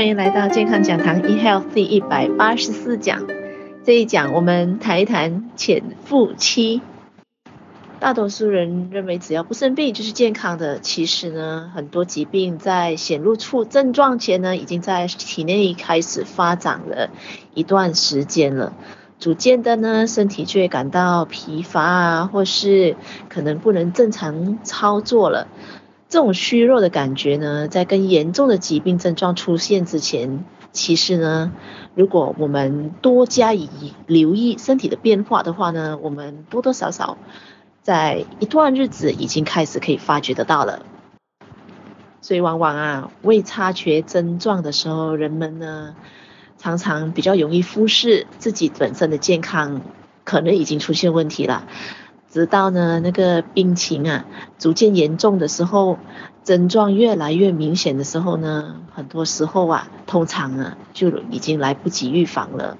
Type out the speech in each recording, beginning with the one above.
欢迎来到健康讲堂 eHealth 第一百八十四讲。这一讲我们谈一谈潜伏期。大多数人认为只要不生病就是健康的，其实呢，很多疾病在显露出症状前呢，已经在体内开始发展了一段时间了。逐渐的呢，身体却感到疲乏啊，或是可能不能正常操作了。这种虚弱的感觉呢，在更严重的疾病症状出现之前，其实呢，如果我们多加以留意身体的变化的话呢，我们多多少少在一段日子已经开始可以发觉得到了。所以往往啊，未察觉症状的时候，人们呢，常常比较容易忽视自己本身的健康，可能已经出现问题了。直到呢那个病情啊逐渐严重的时候，症状越来越明显的时候呢，很多时候啊，通常啊就已经来不及预防了。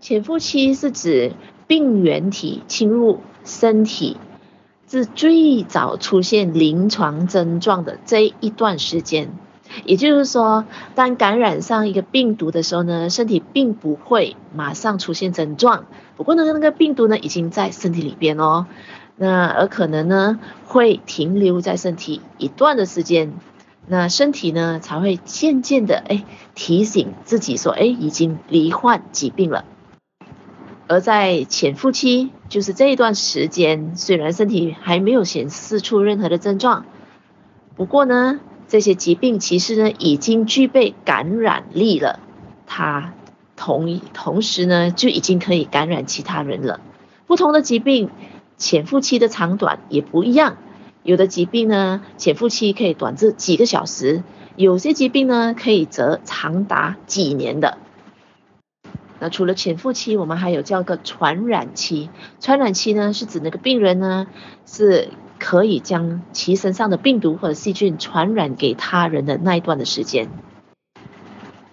潜伏期是指病原体侵入身体，至最早出现临床症状的这一段时间。也就是说，当感染上一个病毒的时候呢，身体并不会马上出现症状。不过呢，那个病毒呢已经在身体里边哦，那而可能呢会停留在身体一段的时间，那身体呢才会渐渐的哎提醒自己说，哎已经罹患疾病了。而在潜伏期，就是这一段时间，虽然身体还没有显示出任何的症状，不过呢。这些疾病其实呢已经具备感染力了，它同同时呢就已经可以感染其他人了。不同的疾病潜伏期的长短也不一样，有的疾病呢潜伏期可以短至几个小时，有些疾病呢可以则长达几年的。那除了潜伏期，我们还有叫个传染期。传染期呢是指那个病人呢是。可以将其身上的病毒或者细菌传染给他人的那一段的时间。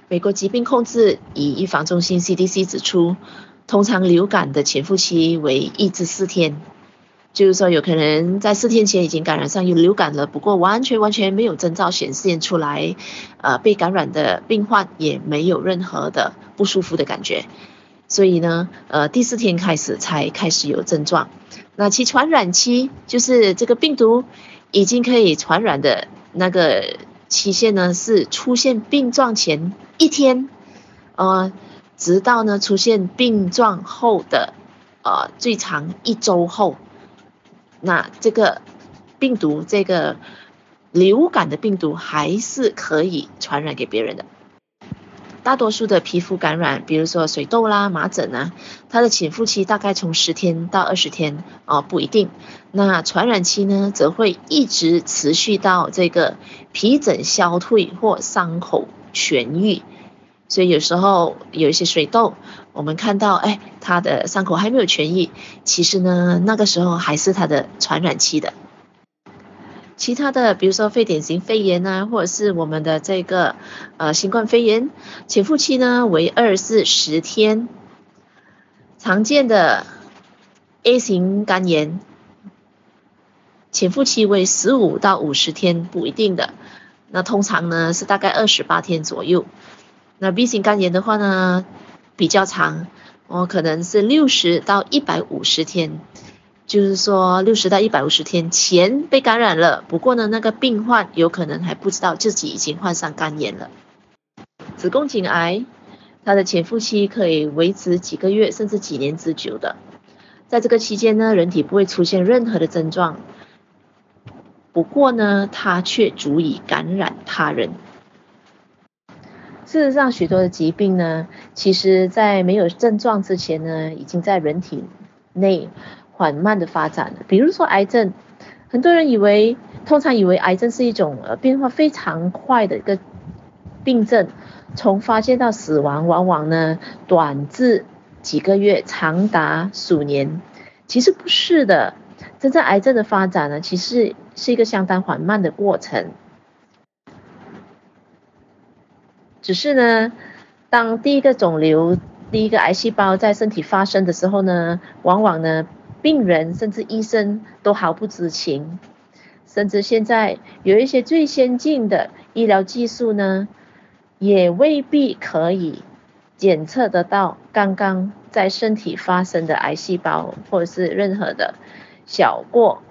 美国疾病控制与预防中心 CDC 指出，通常流感的潜伏期为一至四天，就是说有可能在四天前已经感染上有流感了，不过完全完全没有征兆显现出来，呃，被感染的病患也没有任何的不舒服的感觉。所以呢，呃，第四天开始才开始有症状。那其传染期就是这个病毒已经可以传染的那个期限呢，是出现病状前一天，呃，直到呢出现病状后的呃最长一周后，那这个病毒这个流感的病毒还是可以传染给别人的。大多数的皮肤感染，比如说水痘啦、麻疹啊，它的潜伏期大概从十天到二十天哦，不一定。那传染期呢，则会一直持续到这个皮疹消退或伤口痊愈。所以有时候有一些水痘，我们看到哎，它的伤口还没有痊愈，其实呢，那个时候还是它的传染期的。其他的，比如说非典型肺炎啊，或者是我们的这个呃新冠肺炎，潜伏期呢为二至十天。常见的 A 型肝炎，潜伏期为十五到五十天，不一定的。那通常呢是大概二十八天左右。那 B 型肝炎的话呢比较长，哦可能是六十到一百五十天。就是说，六十到一百五十天前被感染了，不过呢，那个病患有可能还不知道自己已经患上肝炎了。子宫颈癌，它的潜伏期可以维持几个月甚至几年之久的，在这个期间呢，人体不会出现任何的症状，不过呢，它却足以感染他人。事实上，许多的疾病呢，其实在没有症状之前呢，已经在人体内。缓慢的发展，比如说癌症，很多人以为，通常以为癌症是一种呃变化非常快的一个病症，从发现到死亡往往呢短至几个月，长达数年。其实不是的，真正癌症的发展呢，其实是一个相当缓慢的过程。只是呢，当第一个肿瘤、第一个癌细胞在身体发生的时候呢，往往呢。病人甚至医生都毫不知情，甚至现在有一些最先进的医疗技术呢，也未必可以检测得到刚刚在身体发生的癌细胞，或者是任何的小过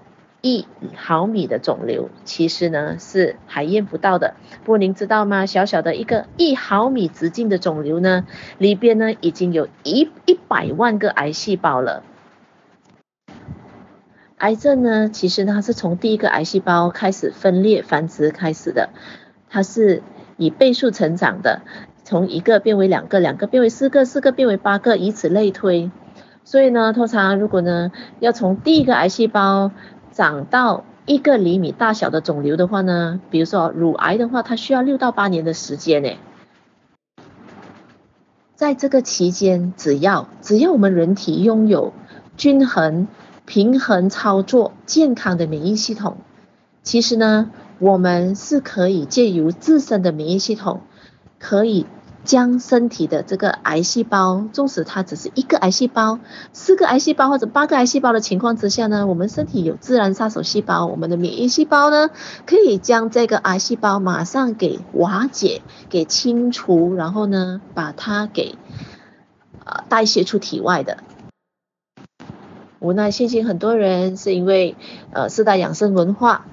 一毫米的肿瘤，其实呢是还验不到的。不过您知道吗？小小的一个一毫米直径的肿瘤呢，里边呢已经有一一百万个癌细胞了。癌症呢，其实它是从第一个癌细胞开始分裂繁殖开始的，它是以倍数成长的，从一个变为两个，两个变为四个，四个变为八个，以此类推。所以呢，通常如果呢要从第一个癌细胞长到一个厘米大小的肿瘤的话呢，比如说乳癌的话，它需要六到八年的时间呢。在这个期间，只要只要我们人体拥有均衡。平衡操作健康的免疫系统，其实呢，我们是可以借由自身的免疫系统，可以将身体的这个癌细胞，纵使它只是一个癌细胞、四个癌细胞或者八个癌细胞的情况之下呢，我们身体有自然杀手细胞，我们的免疫细胞呢，可以将这个癌细胞马上给瓦解、给清除，然后呢，把它给呃代谢出体外的。无奈，现今很多人是因为呃四大养生文化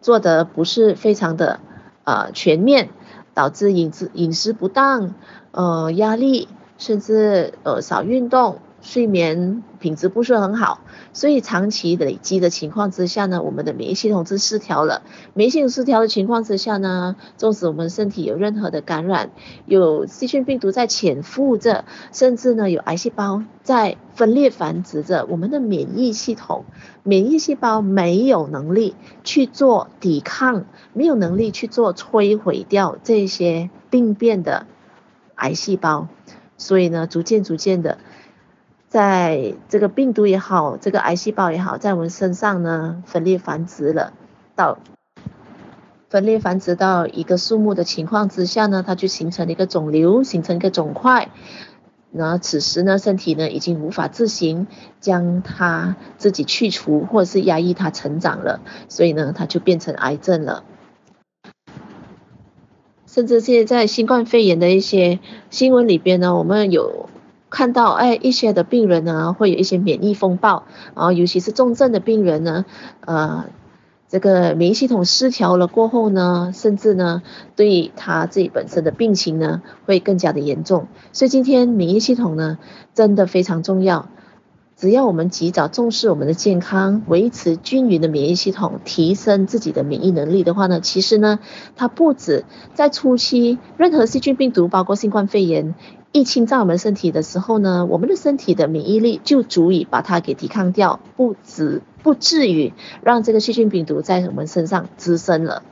做的不是非常的呃全面，导致饮食饮食不当，呃压力，甚至呃少运动。睡眠品质不是很好，所以长期累积的情况之下呢，我们的免疫系统是失调了。免疫系统失调的情况之下呢，纵使我们身体有任何的感染，有细菌病毒在潜伏着，甚至呢有癌细胞在分裂繁殖着，我们的免疫系统、免疫细胞没有能力去做抵抗，没有能力去做摧毁掉这些病变的癌细胞，所以呢，逐渐逐渐的。在这个病毒也好，这个癌细胞也好，在我们身上呢分裂繁殖了，到分裂繁殖到一个数目的情况之下呢，它就形成了一个肿瘤，形成一个肿块。那此时呢，身体呢已经无法自行将它自己去除，或者是压抑它成长了，所以呢，它就变成癌症了。甚至现在新冠肺炎的一些新闻里边呢，我们有。看到哎，一些的病人呢，会有一些免疫风暴，啊，尤其是重症的病人呢，呃，这个免疫系统失调了过后呢，甚至呢，对他自己本身的病情呢，会更加的严重。所以今天免疫系统呢，真的非常重要。只要我们及早重视我们的健康，维持均匀的免疫系统，提升自己的免疫能力的话呢，其实呢，它不止在初期，任何细菌病毒，包括新冠肺炎。一侵占我们身体的时候呢，我们的身体的免疫力就足以把它给抵抗掉，不止不至于让这个细菌病毒在我们身上滋生了。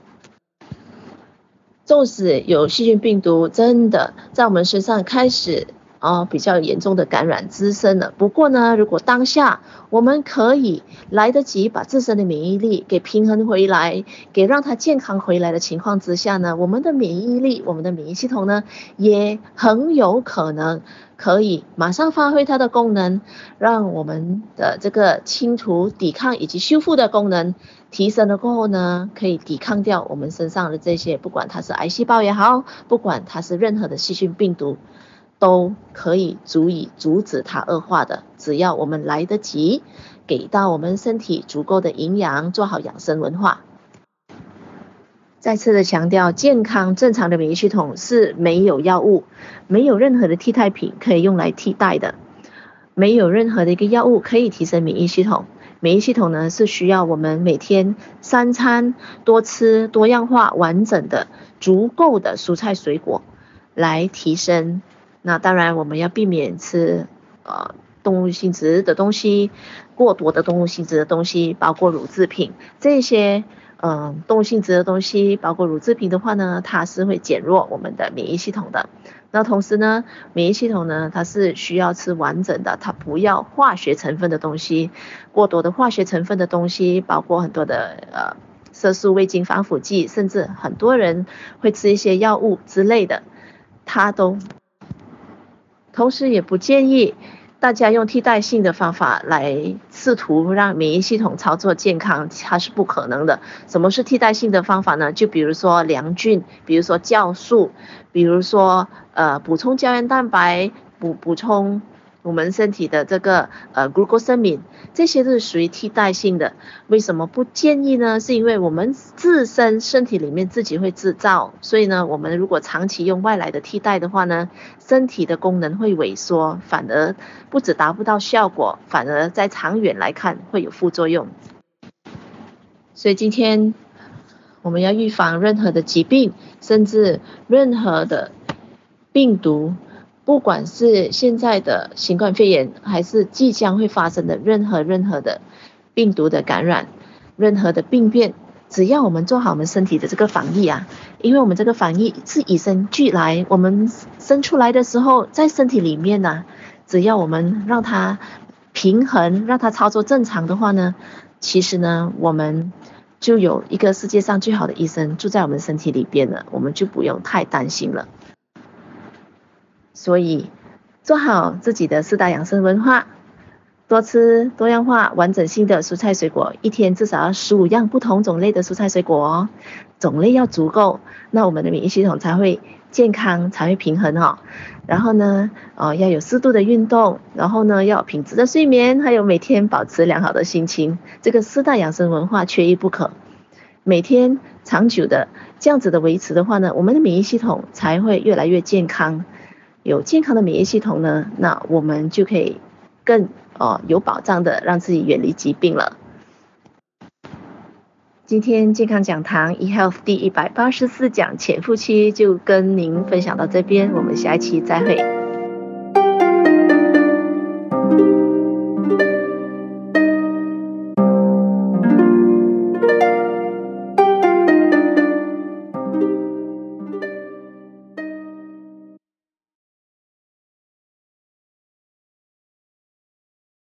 纵使有细菌病毒真的在我们身上开始。啊、比较严重的感染滋生了。不过呢，如果当下我们可以来得及把自身的免疫力给平衡回来，给让它健康回来的情况之下呢，我们的免疫力，我们的免疫系统呢，也很有可能可以马上发挥它的功能，让我们的这个清除、抵抗以及修复的功能提升了过后呢，可以抵抗掉我们身上的这些，不管它是癌细胞也好，不管它是任何的细菌病毒。都可以足以阻止它恶化的，只要我们来得及，给到我们身体足够的营养，做好养生文化。再次的强调，健康正常的免疫系统是没有药物，没有任何的替代品可以用来替代的，没有任何的一个药物可以提升免疫系统。免疫系统呢，是需要我们每天三餐多吃多样化、完整的、足够的蔬菜水果来提升。那当然，我们要避免吃呃动物性质的东西，过多的动物性质的东西，包括乳制品这些嗯、动物性质的东西，包括乳制品的话呢，它是会减弱我们的免疫系统的。那同时呢，免疫系统呢，它是需要吃完整的，它不要化学成分的东西，过多的化学成分的东西，包括很多的呃色素、味精、防腐剂，甚至很多人会吃一些药物之类的，它都。同时也不建议大家用替代性的方法来试图让免疫系统操作健康，它是不可能的。什么是替代性的方法呢？就比如说良菌，比如说酵素，比如说呃补充胶原蛋白，补补充。我们身体的这个呃 glucosamine，这些都是属于替代性的。为什么不建议呢？是因为我们自身身体里面自己会制造，所以呢，我们如果长期用外来的替代的话呢，身体的功能会萎缩，反而不止达不到效果，反而在长远来看会有副作用。所以今天我们要预防任何的疾病，甚至任何的病毒。不管是现在的新冠肺炎，还是即将会发生的任何任何的病毒的感染，任何的病变，只要我们做好我们身体的这个防疫啊，因为我们这个防疫是与生俱来，我们生出来的时候在身体里面呢、只要我们让它平衡，让它操作正常的话呢，其实呢，我们就有一个世界上最好的医生住在我们身体里边了，我们就不用太担心了。所以，做好自己的四大养生文化，多吃多样化、完整性的蔬菜水果，一天至少要十五样不同种类的蔬菜水果哦，种类要足够，那我们的免疫系统才会健康，才会平衡哦。然后呢，哦要有适度的运动，然后呢要有品质的睡眠，还有每天保持良好的心情，这个四大养生文化缺一不可。每天长久的这样子的维持的话呢，我们的免疫系统才会越来越健康。有健康的免疫系统呢，那我们就可以更哦有保障的让自己远离疾病了。今天健康讲堂 eHealth 第一百八十四讲潜伏期就跟您分享到这边，我们下一期再会。